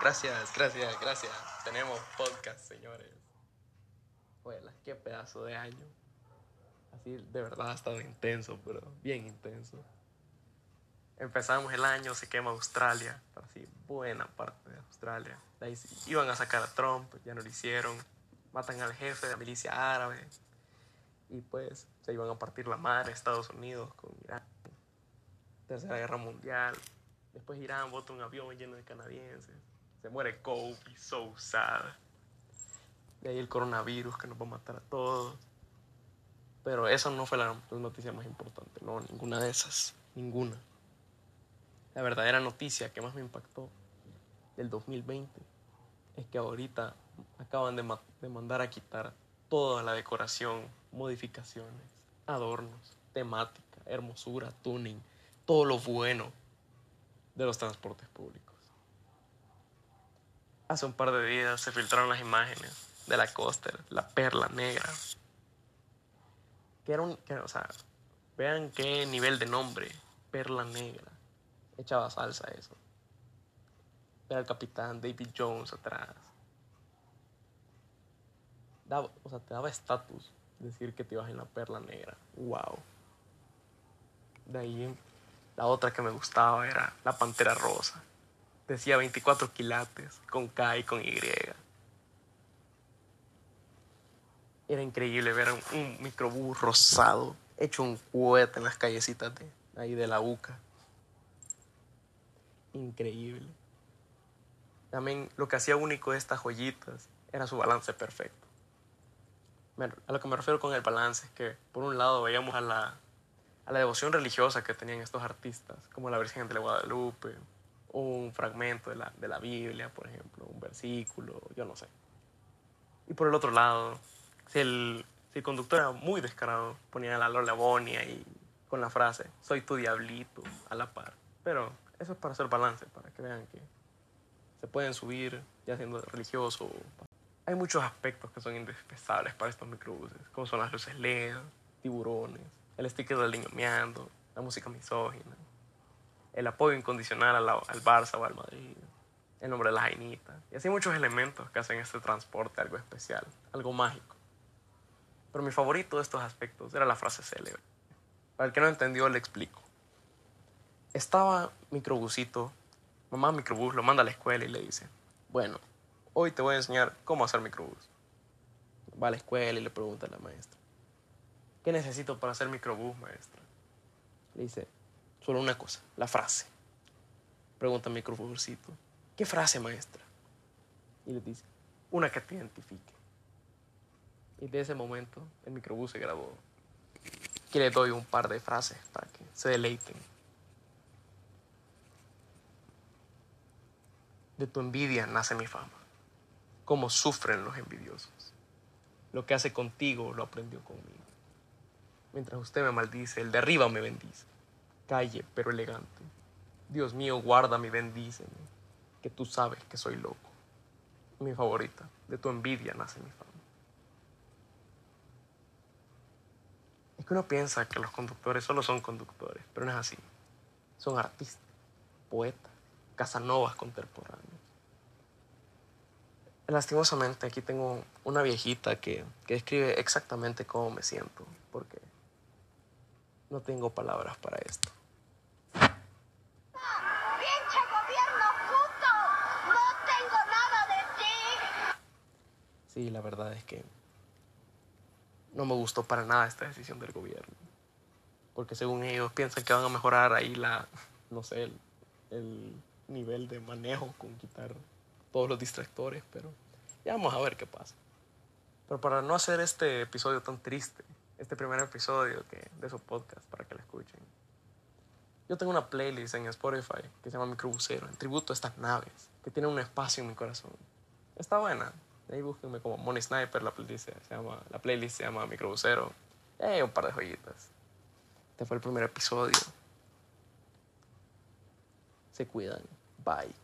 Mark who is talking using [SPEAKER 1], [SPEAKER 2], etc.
[SPEAKER 1] Gracias, gracias, gracias. Tenemos podcast, señores. Bueno, qué pedazo de año. Así, de verdad ha estado intenso, pero bien intenso. Empezamos el año, se quema Australia, así, buena parte de Australia. De ahí iban a sacar a Trump, ya no lo hicieron. Matan al jefe de la milicia árabe. Y pues se iban a partir la madre Estados Unidos con Irán. Tercera Guerra Mundial. Después Irán bota un avión lleno de canadienses. Se muere Kobe, so sad. De ahí el coronavirus que nos va a matar a todos. Pero esa no fue la noticia más importante, no, ninguna de esas, ninguna. La verdadera noticia que más me impactó del 2020 es que ahorita acaban de, de mandar a quitar toda la decoración, modificaciones, adornos, temática, hermosura, tuning, todo lo bueno de los transportes públicos. Hace un par de días se filtraron las imágenes de la coaster, la perla negra. Que era un, que, o sea, vean qué nivel de nombre, perla negra. Echaba salsa eso. Era el capitán David Jones atrás. o sea, te daba estatus decir que te ibas en la perla negra. Wow. De ahí la otra que me gustaba era la pantera rosa. Decía 24 quilates, con K y con Y. Era increíble ver un, microbús rosado, hecho un cohete en las callecitas de ahí de la UCA. Increíble. También lo que hacía único de estas joyitas era su balance perfecto. A lo que me refiero con el balance es que, por un lado, veíamos a la a la devoción religiosa que tenían estos artistas, como la Virgen de Guadalupe, un fragmento de la, de la Biblia, por ejemplo, un versículo, yo no sé. Y por el otro lado, si el, si el conductor era muy descarado, ponía la Lola Bonia y con la frase, soy tu diablito, a la par. Pero eso es para hacer balance, para que vean que se pueden subir ya siendo religioso. Hay muchos aspectos que son indispensables para estos microbuses, como son las luces LED, tiburones, el sticker del niño meando, la música misógina, el apoyo incondicional al, al Barça o al Madrid, el nombre de la Jainita, y así muchos elementos que hacen este transporte algo especial, algo mágico. Pero mi favorito de estos aspectos era la frase célebre. Para el que no entendió, le explico. Estaba microbusito, mamá microbús lo manda a la escuela y le dice, bueno, hoy te voy a enseñar cómo hacer microbús. Va a la escuela y le pregunta a la maestra, ¿Qué necesito para hacer microbús, maestra? Le dice, solo una cosa, la frase. Pregunta el microbúsito, ¿qué frase, maestra? Y le dice, una que te identifique. Y de ese momento el microbús se grabó. Que le doy un par de frases para que se deleiten. De tu envidia nace mi fama. Cómo sufren los envidiosos. Lo que hace contigo lo aprendió conmigo. Mientras usted me maldice, el de arriba me bendice. Calle, pero elegante. Dios mío, guárdame y bendíceme, que tú sabes que soy loco. Mi favorita, de tu envidia nace mi fama. Es que uno piensa que los conductores solo son conductores, pero no es así. Son artistas, poetas, casanovas contemporáneos. Lastimosamente aquí tengo una viejita que, que describe exactamente cómo me siento, porque no tengo palabras para esto. Sí, la verdad es que no me gustó para nada esta decisión del gobierno. Porque según ellos piensan que van a mejorar ahí la, no sé, el, el nivel de manejo con quitar todos los distractores, pero ya vamos a ver qué pasa. Pero para no hacer este episodio tan triste, este primer episodio que, de su podcast para que la escuchen. Yo tengo una playlist en Spotify que se llama Microbusero, en tributo a estas naves, que tiene un espacio en mi corazón. Está buena. Ahí búsquenme como Money Sniper, la playlist se llama, la playlist se llama Microbusero. Hay un par de joyitas. Este fue el primer episodio. Se cuidan. Bye.